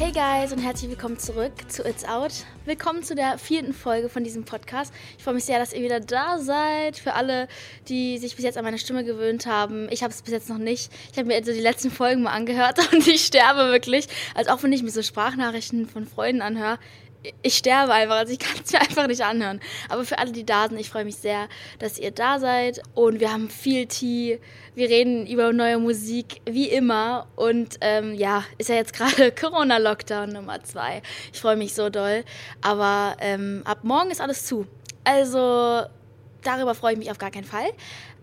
Hey guys und herzlich willkommen zurück zu It's Out. Willkommen zu der vierten Folge von diesem Podcast. Ich freue mich sehr, dass ihr wieder da seid. Für alle, die sich bis jetzt an meine Stimme gewöhnt haben. Ich habe es bis jetzt noch nicht. Ich habe mir also die letzten Folgen mal angehört und ich sterbe wirklich. Also auch wenn ich mir so Sprachnachrichten von Freunden anhöre, ich sterbe einfach, also ich kann es mir einfach nicht anhören. Aber für alle, die da sind, ich freue mich sehr, dass ihr da seid. Und wir haben viel Tee, wir reden über neue Musik, wie immer. Und ähm, ja, ist ja jetzt gerade Corona-Lockdown Nummer zwei. Ich freue mich so doll. Aber ähm, ab morgen ist alles zu. Also darüber freue ich mich auf gar keinen Fall.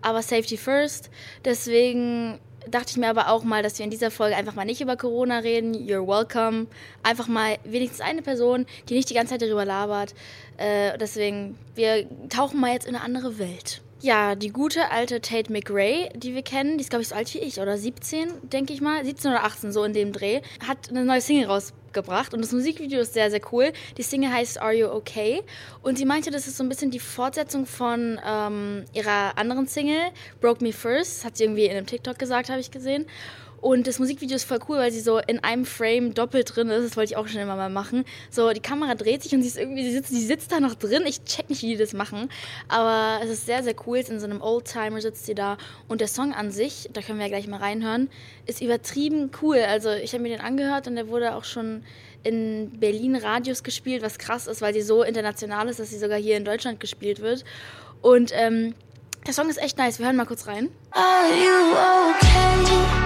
Aber Safety first. Deswegen dachte ich mir aber auch mal, dass wir in dieser Folge einfach mal nicht über Corona reden. You're welcome. Einfach mal wenigstens eine Person, die nicht die ganze Zeit darüber labert. Äh, deswegen, wir tauchen mal jetzt in eine andere Welt. Ja, die gute alte Tate McRae, die wir kennen, die ist glaube ich so alt wie ich, oder 17, denke ich mal, 17 oder 18, so in dem Dreh, hat eine neue Single rausgebracht und das Musikvideo ist sehr, sehr cool. Die Single heißt Are You Okay? Und sie meinte, das ist so ein bisschen die Fortsetzung von ähm, ihrer anderen Single, Broke Me First, hat sie irgendwie in einem TikTok gesagt, habe ich gesehen. Und das Musikvideo ist voll cool, weil sie so in einem Frame doppelt drin ist. Das wollte ich auch schon immer mal machen. So, die Kamera dreht sich und sie ist irgendwie, sie sitzt, sie sitzt da noch drin. Ich check nicht, wie die das machen. Aber es ist sehr, sehr cool. In so einem Oldtimer sitzt sie da. Und der Song an sich, da können wir ja gleich mal reinhören, ist übertrieben cool. Also, ich habe mir den angehört und der wurde auch schon in Berlin Radios gespielt, was krass ist, weil sie so international ist, dass sie sogar hier in Deutschland gespielt wird. Und ähm, der Song ist echt nice. Wir hören mal kurz rein. Are you okay?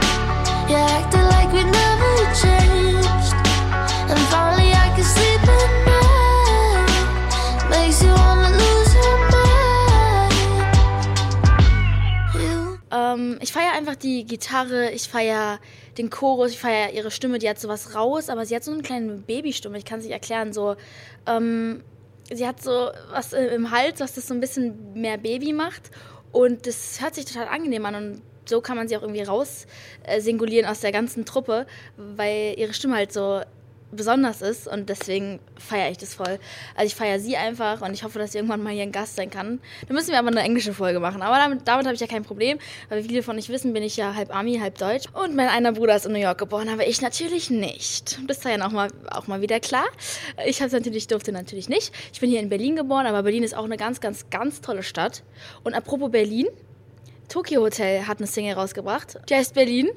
Ich feiere einfach die Gitarre, ich feiere den Chorus, ich feiere ihre Stimme, die hat sowas raus, aber sie hat so eine kleine Babystimme, ich kann es nicht erklären, so, ähm, sie hat so was im Hals, was das so ein bisschen mehr Baby macht und das hört sich total angenehm an und so kann man sie auch irgendwie raus äh, singulieren aus der ganzen Truppe, weil ihre Stimme halt so besonders ist und deswegen feiere ich das voll. Also ich feiere sie einfach und ich hoffe, dass sie irgendwann mal hier ein Gast sein kann. Da müssen wir aber eine englische Folge machen. Aber damit, damit habe ich ja kein Problem, weil viele von euch wissen, bin ich ja halb Ami, halb Deutsch. Und mein einer Bruder ist in New York geboren, aber ich natürlich nicht. Das war ja auch mal, auch mal wieder klar. Ich habe natürlich, durfte natürlich nicht. Ich bin hier in Berlin geboren, aber Berlin ist auch eine ganz, ganz, ganz tolle Stadt. Und apropos Berlin, Tokyo Hotel hat eine Single rausgebracht. Die heißt Berlin.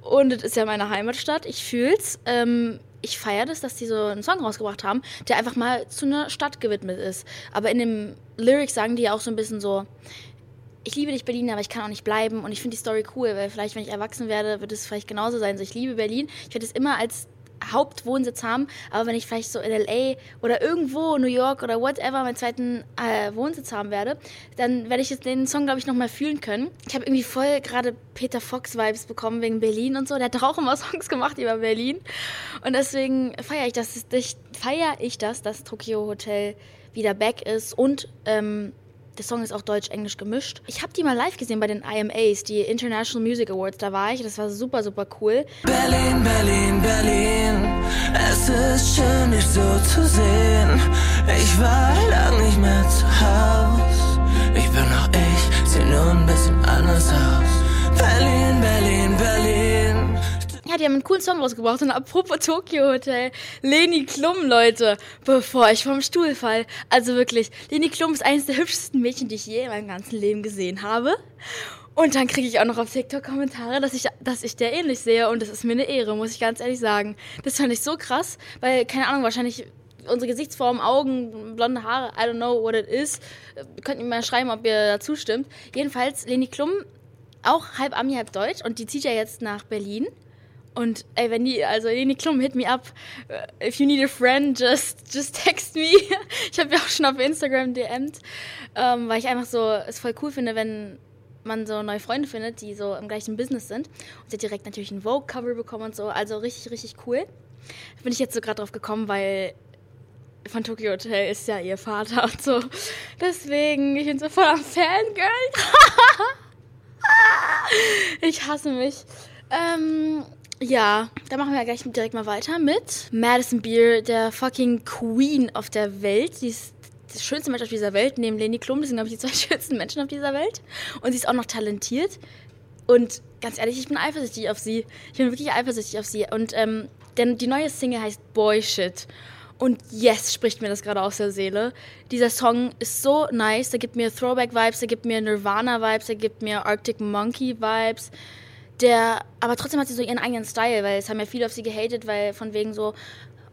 Und das ist ja meine Heimatstadt. Ich fühl's. Ähm, ich feiere das, dass die so einen Song rausgebracht haben, der einfach mal zu einer Stadt gewidmet ist. Aber in dem Lyrics sagen die ja auch so ein bisschen so, ich liebe dich Berlin, aber ich kann auch nicht bleiben. Und ich finde die Story cool, weil vielleicht, wenn ich erwachsen werde, wird es vielleicht genauso sein. So, ich liebe Berlin. Ich werde es immer als Hauptwohnsitz haben, aber wenn ich vielleicht so in LA oder irgendwo New York oder whatever meinen zweiten äh, Wohnsitz haben werde, dann werde ich jetzt den Song, glaube ich, nochmal fühlen können. Ich habe irgendwie voll gerade Peter Fox-Vibes bekommen wegen Berlin und so. Der hat doch auch immer Songs gemacht über Berlin. Und deswegen feiere ich das, feiere ich das, dass Tokyo Hotel wieder back ist und ähm, der Song ist auch deutsch-englisch gemischt. Ich habe die mal live gesehen bei den IMAs, die International Music Awards. Da war ich. Das war super, super cool. Berlin, Berlin, Berlin. Es ist schön, dich so zu sehen. Ich war lang nicht mehr zu Haus. Ich bin auch ich, sehe nur ein bisschen anders aus. Berlin, Berlin, Berlin. Ja, die haben einen coolen Song rausgebracht. Und apropos Tokyo Hotel, Leni Klum, Leute, bevor ich vom Stuhl fall. Also wirklich, Leni Klum ist eines der hübschesten Mädchen, die ich je in meinem ganzen Leben gesehen habe. Und dann kriege ich auch noch auf TikTok Kommentare, dass ich, dass ich der ähnlich sehe. Und das ist mir eine Ehre, muss ich ganz ehrlich sagen. Das fand ich so krass, weil, keine Ahnung, wahrscheinlich unsere Gesichtsform, Augen, blonde Haare, I don't know what it is. Könnt ihr mal schreiben, ob ihr dazu stimmt. Jedenfalls, Leni Klum, auch halb Ami, halb Deutsch. Und die zieht ja jetzt nach Berlin. Und ey, wenn die, also Leni Klum, hit me up. If you need a friend, just, just text me. Ich habe ja auch schon auf Instagram DM'd, ähm, weil ich einfach so es voll cool finde, wenn man so neue Freunde findet, die so im gleichen Business sind. Und sie direkt natürlich ein Vogue-Cover bekommen und so. Also richtig, richtig cool. Da bin ich jetzt so gerade drauf gekommen, weil von Tokyo Hotel ist ja ihr Vater und so. Deswegen, ich bin so voll am Fangirl. ich hasse mich. Ähm, ja, da machen wir gleich direkt mal weiter mit Madison Beer, der fucking Queen auf der Welt. Sie ist das schönste Mensch auf dieser Welt, neben Leni Klum. Das sind, glaube ich, die zwei schönsten Menschen auf dieser Welt. Und sie ist auch noch talentiert. Und ganz ehrlich, ich bin eifersüchtig auf sie. Ich bin wirklich eifersüchtig auf sie. Und ähm, denn die neue Single heißt Boy Shit. Und yes, spricht mir das gerade aus der Seele. Dieser Song ist so nice. Der gibt mir Throwback-Vibes, der gibt mir Nirvana-Vibes, der gibt mir Arctic Monkey-Vibes. Der, aber trotzdem hat sie so ihren eigenen Style, weil es haben ja viele auf sie gehatet, weil von wegen so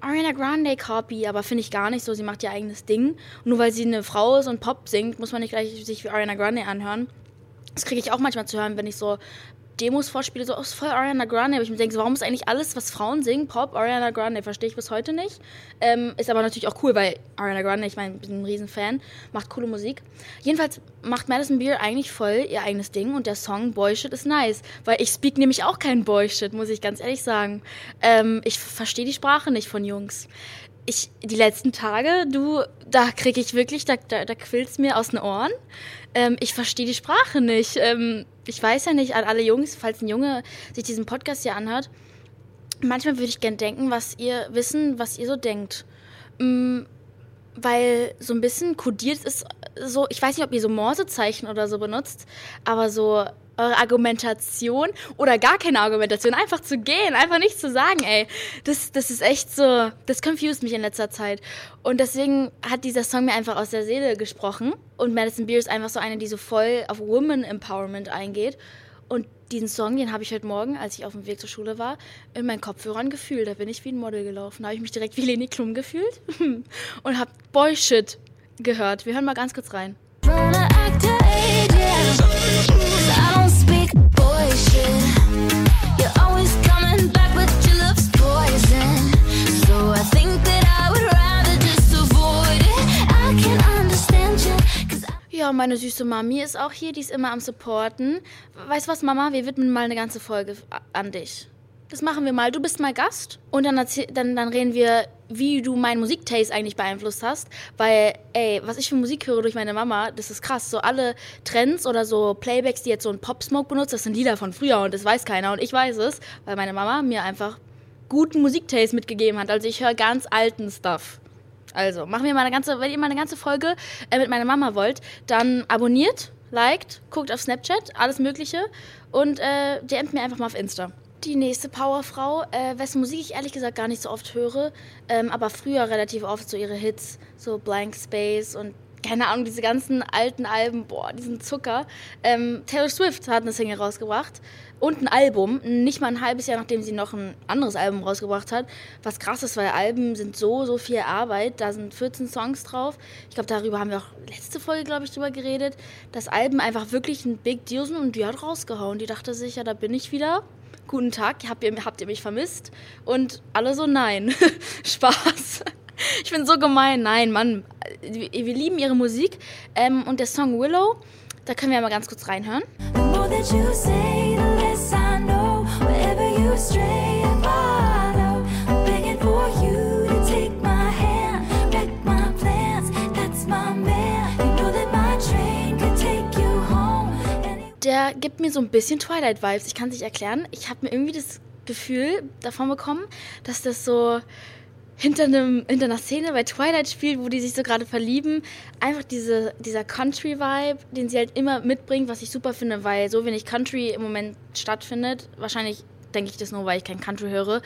Ariana Grande Copy, aber finde ich gar nicht so. Sie macht ihr eigenes Ding. Nur weil sie eine Frau ist und Pop singt, muss man nicht gleich sich wie Ariana Grande anhören. Das kriege ich auch manchmal zu hören, wenn ich so Demos vorspiele, so, oh, ist voll Ariana Grande. Aber ich mir denke, so, warum ist eigentlich alles, was Frauen singen, Pop, Ariana Grande? Verstehe ich bis heute nicht. Ähm, ist aber natürlich auch cool, weil Ariana Grande, ich meine, ich bin ein Riesenfan, macht coole Musik. Jedenfalls macht Madison Beer eigentlich voll ihr eigenes Ding und der Song Boy Shit ist nice. Weil ich speak nämlich auch kein Boy Shit, muss ich ganz ehrlich sagen. Ähm, ich verstehe die Sprache nicht von Jungs ich, die letzten Tage, du, da kriege ich wirklich, da, da, da quillt's mir aus den Ohren. Ähm, ich verstehe die Sprache nicht. Ähm, ich weiß ja nicht, an alle Jungs, falls ein Junge sich diesen Podcast hier anhört, manchmal würde ich gern denken, was ihr wissen, was ihr so denkt. Ähm, weil so ein bisschen kodiert ist so, ich weiß nicht, ob ihr so Morsezeichen oder so benutzt, aber so eure Argumentation oder gar keine Argumentation, einfach zu gehen, einfach nicht zu sagen, ey, das, das ist echt so, das confused mich in letzter Zeit. Und deswegen hat dieser Song mir einfach aus der Seele gesprochen und Madison Beer ist einfach so eine, die so voll auf Woman Empowerment eingeht. Und diesen Song, den habe ich heute Morgen, als ich auf dem Weg zur Schule war, in meinen Kopfhörern gefühlt. Da bin ich wie ein Model gelaufen. Da habe ich mich direkt wie Leni Klum gefühlt und habe Boy Shit gehört. Wir hören mal ganz kurz rein. Meine süße Mami ist auch hier, die ist immer am Supporten. Weißt du was, Mama? Wir widmen mal eine ganze Folge an dich. Das machen wir mal. Du bist mal Gast und dann, dann, dann reden wir, wie du meinen Musiktaste eigentlich beeinflusst hast. Weil, ey, was ich für Musik höre durch meine Mama, das ist krass. So alle Trends oder so Playbacks, die jetzt so ein Pop-Smoke benutzt, das sind Lieder von früher und das weiß keiner. Und ich weiß es, weil meine Mama mir einfach guten Musiktaste mitgegeben hat. Also ich höre ganz alten Stuff. Also, machen wir mal eine ganze, wenn ihr mal eine ganze Folge äh, mit meiner Mama wollt, dann abonniert, liked, guckt auf Snapchat, alles Mögliche und äh, DMt mir einfach mal auf Insta. Die nächste Powerfrau, äh, wessen Musik ich ehrlich gesagt gar nicht so oft höre, ähm, aber früher relativ oft so ihre Hits, so Blank Space und keine Ahnung, diese ganzen alten Alben, boah, diesen Zucker. Ähm, Taylor Swift hat eine Single rausgebracht und ein Album, nicht mal ein halbes Jahr nachdem sie noch ein anderes Album rausgebracht hat. Was krass ist, weil Alben sind so, so viel Arbeit. Da sind 14 Songs drauf. Ich glaube, darüber haben wir auch letzte Folge, glaube ich, drüber geredet, dass Alben einfach wirklich ein Big Deal sind und die hat rausgehauen. Die dachte sich, ja, da bin ich wieder guten Tag, habt ihr, habt ihr mich vermisst? Und alle so, nein, Spaß. Ich bin so gemein. Nein, Mann, wir, wir lieben ihre Musik. Ähm, und der Song Willow, da können wir mal ganz kurz reinhören. The more that you say, the less I know. Wherever you stray, der gibt mir so ein bisschen Twilight-Vibes. Ich kann es nicht erklären. Ich habe mir irgendwie das Gefühl davon bekommen, dass das so hinter, einem, hinter einer Szene bei Twilight spielt, wo die sich so gerade verlieben. Einfach diese, dieser Country-Vibe, den sie halt immer mitbringt, was ich super finde, weil so wenig Country im Moment stattfindet. Wahrscheinlich denke ich das nur, weil ich kein Country höre.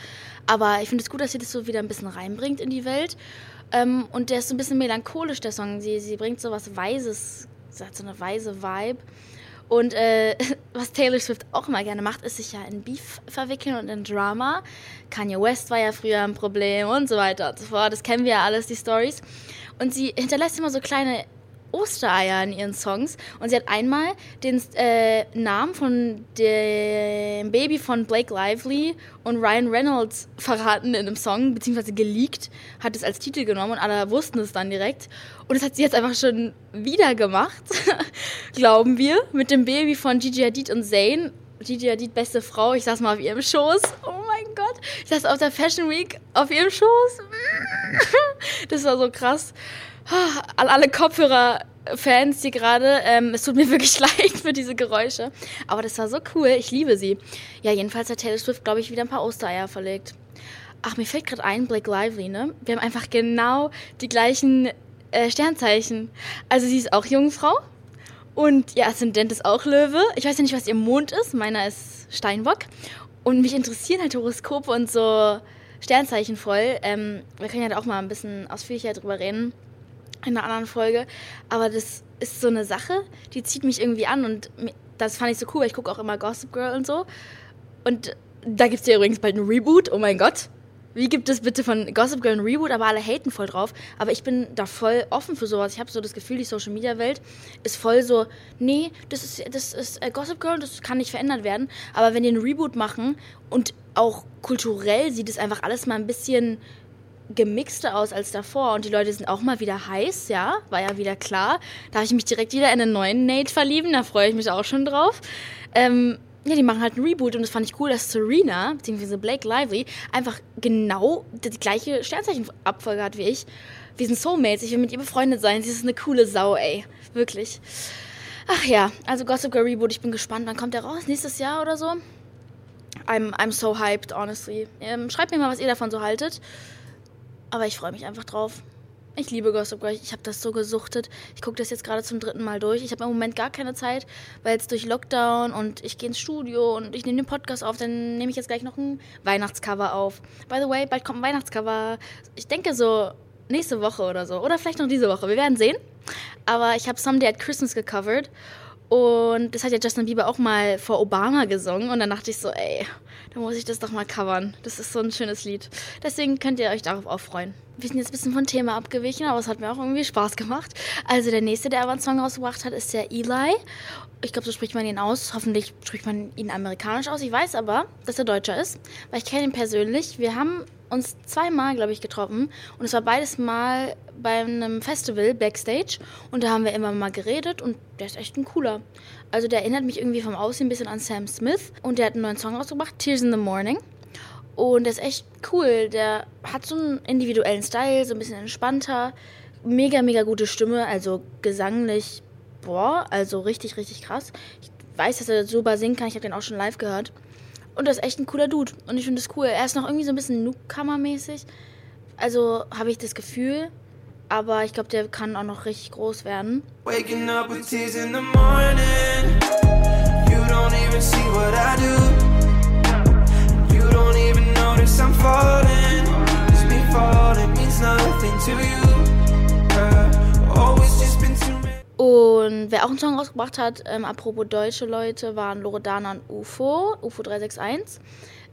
Aber ich finde es gut, dass sie das so wieder ein bisschen reinbringt in die Welt. Ähm, und der ist so ein bisschen melancholisch, der Song. Sie, sie bringt so was Weises, sie hat so eine weise Vibe. Und äh, was Taylor Swift auch immer gerne macht, ist sich ja in Beef verwickeln und in Drama. Kanye West war ja früher ein Problem und so weiter und so fort. Das kennen wir ja alles, die Stories. Und sie hinterlässt immer so kleine Ostereier in ihren Songs. Und sie hat einmal den äh, Namen von dem Baby von Blake Lively und Ryan Reynolds verraten in einem Song, beziehungsweise geleakt, hat es als Titel genommen und alle wussten es dann direkt. Und das hat sie jetzt einfach schon wieder gemacht, glauben wir, mit dem Baby von Gigi Hadid und Zayn. Gigi Hadid, beste Frau, ich saß mal auf ihrem Schoß. Oh mein Gott, ich saß auf der Fashion Week auf ihrem Schoß. Das war so krass an alle Kopfhörer-Fans hier gerade, ähm, es tut mir wirklich leid für diese Geräusche. Aber das war so cool, ich liebe sie. Ja, jedenfalls hat Taylor Swift, glaube ich, wieder ein paar Ostereier verlegt. Ach, mir fällt gerade ein, Blake Lively, ne? Wir haben einfach genau die gleichen äh, Sternzeichen. Also sie ist auch Jungfrau und ihr Aszendent ist auch Löwe. Ich weiß ja nicht, was ihr Mond ist. Meiner ist Steinbock. Und mich interessieren halt Horoskope und so Sternzeichen voll. Ähm, wir können ja da auch mal ein bisschen ausführlicher drüber reden in einer anderen Folge. Aber das ist so eine Sache, die zieht mich irgendwie an und das fand ich so cool, weil ich gucke auch immer Gossip Girl und so. Und da gibt es ja übrigens bald ein Reboot, oh mein Gott. Wie gibt es bitte von Gossip Girl ein Reboot, aber alle haten voll drauf. Aber ich bin da voll offen für sowas. Ich habe so das Gefühl, die Social Media Welt ist voll so, nee, das ist, das ist äh, Gossip Girl, das kann nicht verändert werden. Aber wenn die einen Reboot machen und auch kulturell sieht es einfach alles mal ein bisschen gemixter aus als davor und die Leute sind auch mal wieder heiß, ja, war ja wieder klar. Da habe ich mich direkt wieder in einen neuen Nate verlieben, da freue ich mich auch schon drauf. Ähm, ja, die machen halt einen Reboot und das fand ich cool, dass Serena, beziehungsweise Blake Lively, einfach genau die gleiche Sternzeichenabfolge hat wie ich. Wir sind Soulmates, ich will mit ihr befreundet sein, sie ist eine coole Sau, ey. Wirklich. Ach ja, also Gossip Girl Reboot, ich bin gespannt, wann kommt der raus? Nächstes Jahr oder so? I'm, I'm so hyped, honestly. Ähm, schreibt mir mal, was ihr davon so haltet. Aber ich freue mich einfach drauf. Ich liebe Gossip Girl. Ich habe das so gesuchtet. Ich gucke das jetzt gerade zum dritten Mal durch. Ich habe im Moment gar keine Zeit, weil jetzt durch Lockdown und ich gehe ins Studio und ich nehme den Podcast auf. Dann nehme ich jetzt gleich noch ein Weihnachtscover auf. By the way, bald kommt ein Weihnachtscover. Ich denke so nächste Woche oder so. Oder vielleicht noch diese Woche. Wir werden sehen. Aber ich habe Someday at Christmas gecovert. Und das hat ja Justin Bieber auch mal vor Obama gesungen. Und dann dachte ich so, ey, da muss ich das doch mal covern. Das ist so ein schönes Lied. Deswegen könnt ihr euch darauf auch freuen. Wir sind jetzt ein bisschen vom Thema abgewichen, aber es hat mir auch irgendwie Spaß gemacht. Also der nächste, der aber einen Song rausgebracht hat, ist der Eli. Ich glaube, so spricht man ihn aus. Hoffentlich spricht man ihn amerikanisch aus. Ich weiß aber, dass er Deutscher ist, weil ich kenne ihn persönlich. Wir haben uns zweimal, glaube ich, getroffen. Und es war beides Mal bei einem Festival backstage. Und da haben wir immer mal geredet und der ist echt ein cooler. Also der erinnert mich irgendwie vom Aussehen ein bisschen an Sam Smith. Und der hat einen neuen Song rausgebracht, Tears in the Morning. Und der ist echt cool. Der hat so einen individuellen Style, so ein bisschen entspannter. Mega, mega gute Stimme, also gesanglich, boah, also richtig, richtig krass. Ich weiß, dass er super singen kann. Ich habe den auch schon live gehört. Und das ist echt ein cooler Dude. Und ich finde das cool. Er ist noch irgendwie so ein bisschen Newcomer-mäßig. Also habe ich das Gefühl. Aber ich glaube, der kann auch noch richtig groß werden. Waking up with tears in the morning. You don't even see what I do. You don't even notice I'm falling. Cause me falling means nothing to you. Und wer auch einen Song rausgebracht hat, ähm, apropos deutsche Leute, waren Loredana und UFO, UFO 361.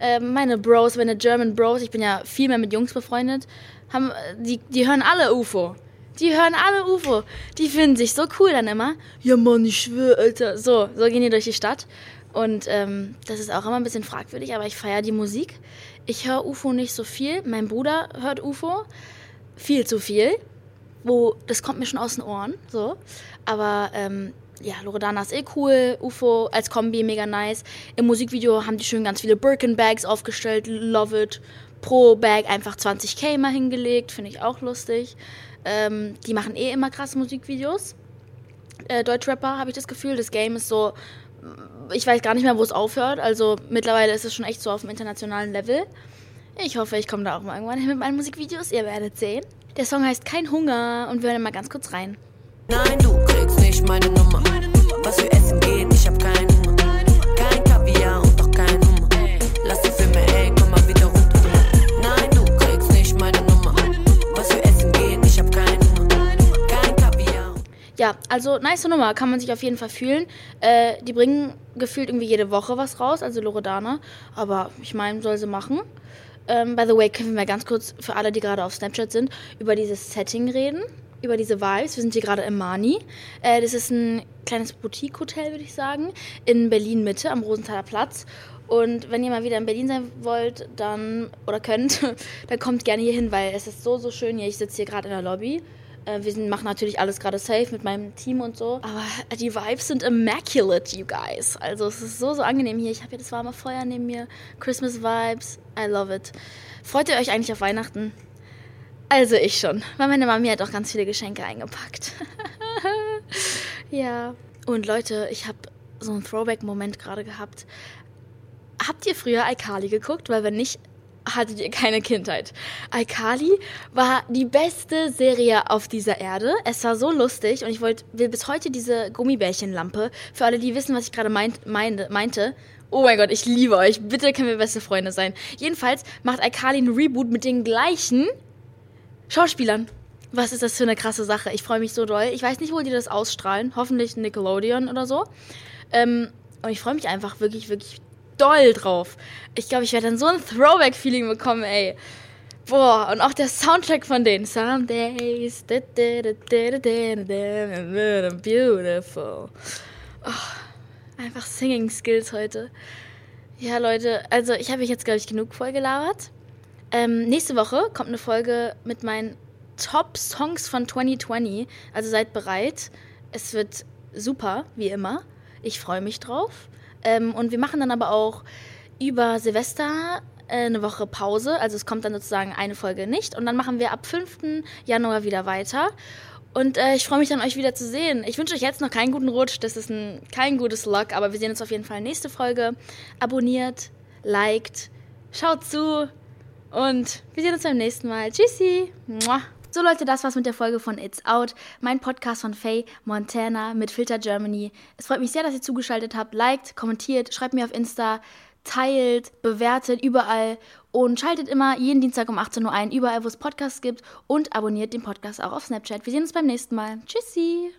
Ähm, meine Bros, meine German Bros, ich bin ja viel mehr mit Jungs befreundet, haben, die, die hören alle UFO. Die hören alle UFO. Die finden sich so cool dann immer. Ja, Mann, ich schwöre, Alter. So, so gehen die durch die Stadt. Und ähm, das ist auch immer ein bisschen fragwürdig, aber ich feiere die Musik. Ich höre UFO nicht so viel. Mein Bruder hört UFO. Viel zu viel wo das kommt mir schon aus den Ohren, so. Aber ähm, ja, Loredana ist eh cool, UFO als Kombi mega nice. Im Musikvideo haben die schön ganz viele Birkin-Bags aufgestellt, love it. Pro Bag einfach 20k mal hingelegt, finde ich auch lustig. Ähm, die machen eh immer krasse Musikvideos. Äh, Deutschrapper habe ich das Gefühl, das Game ist so, ich weiß gar nicht mehr, wo es aufhört. Also mittlerweile ist es schon echt so auf dem internationalen Level. Ich hoffe, ich komme da auch mal irgendwann hin mit meinen Musikvideos. Ihr werdet sehen. Der Song heißt Kein Hunger und wir hören mal ganz kurz rein. Nein, du kriegst nicht meine Nummer. Was für Essen geht, ich hab keinen Hunger. Kein Kaviar und auch kein Hummer. Lass die Filme, ey, komm mal wieder runter. Nein, du kriegst nicht meine Nummer. Was für Essen geht, ich hab keinen Hunger. Kein Kaviar. Ja, also nice Nummer, kann man sich auf jeden Fall fühlen. Äh, die bringen gefühlt irgendwie jede Woche was raus, also Loredana. Aber ich meine, soll sie machen. Ähm, by the way, können wir mal ganz kurz für alle, die gerade auf Snapchat sind, über dieses Setting reden, über diese Vibes. Wir sind hier gerade im Mani. Äh, das ist ein kleines Boutique-Hotel, würde ich sagen, in Berlin-Mitte am Rosenthaler Platz. Und wenn ihr mal wieder in Berlin sein wollt, dann oder könnt, dann kommt gerne hier hin, weil es ist so, so schön hier. Ich sitze hier gerade in der Lobby. Äh, wir sind, machen natürlich alles gerade safe mit meinem Team und so. Aber die Vibes sind immaculate, you guys. Also es ist so, so angenehm hier. Ich habe hier das warme Feuer neben mir. Christmas Vibes. I love it. Freut ihr euch eigentlich auf Weihnachten? Also ich schon. Weil meine Mami hat auch ganz viele Geschenke eingepackt. ja. Und Leute, ich habe so einen Throwback-Moment gerade gehabt. Habt ihr früher iCarly geguckt? Weil wenn nicht, hattet ihr keine Kindheit. iCarly war die beste Serie auf dieser Erde. Es war so lustig und ich wollt, will bis heute diese Gummibärchenlampe, für alle, die wissen, was ich gerade meint, meinte, meinte, Oh mein Gott, ich liebe euch. Bitte können wir beste Freunde sein. Jedenfalls macht iCarly ein Reboot mit den gleichen Schauspielern. Was ist das für eine krasse Sache? Ich freue mich so doll. Ich weiß nicht, wo die das ausstrahlen. Hoffentlich Nickelodeon oder so. Ähm, und ich freue mich einfach wirklich, wirklich doll drauf. Ich glaube, ich werde dann so ein Throwback-Feeling bekommen, ey. Boah, und auch der Soundtrack von denen. Some days, beautiful. Oh, einfach Singing Skills heute. Ja, Leute, also ich habe mich jetzt, glaube ich, genug vollgelabert. Ähm, nächste Woche kommt eine Folge mit meinen Top-Songs von 2020. Also seid bereit. Es wird super, wie immer. Ich freue mich drauf. Ähm, und wir machen dann aber auch über Silvester äh, eine Woche Pause. Also es kommt dann sozusagen eine Folge nicht. Und dann machen wir ab 5. Januar wieder weiter. Und äh, ich freue mich dann, euch wieder zu sehen. Ich wünsche euch jetzt noch keinen guten Rutsch. Das ist ein, kein gutes Luck, aber wir sehen uns auf jeden Fall nächste Folge. Abonniert, liked, schaut zu und wir sehen uns beim nächsten Mal. Tschüssi! Mua. So Leute, das war's mit der Folge von It's Out, mein Podcast von Faye Montana mit Filter Germany. Es freut mich sehr, dass ihr zugeschaltet habt. Liked, kommentiert, schreibt mir auf Insta, teilt, bewertet überall und schaltet immer jeden Dienstag um 18 Uhr ein, überall wo es Podcasts gibt und abonniert den Podcast auch auf Snapchat. Wir sehen uns beim nächsten Mal. Tschüssi!